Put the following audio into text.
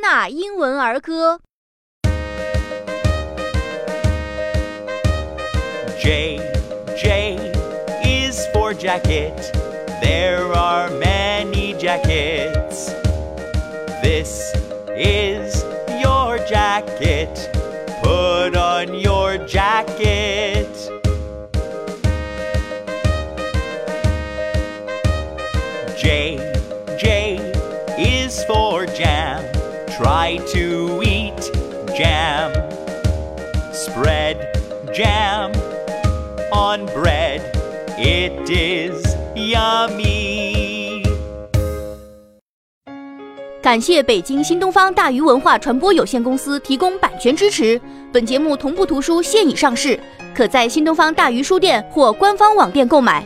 纳英文儿歌。J, J is for jacket. There are many jackets. This is your jacket. Put on your jacket. J, J is for jam. Try to eat jam. Spread jam on bread. It is yummy. 感谢北京新东方大鱼文化传播有限公司提供版权支持。本节目同步图书现已上市，可在新东方大鱼书店或官方网店购买。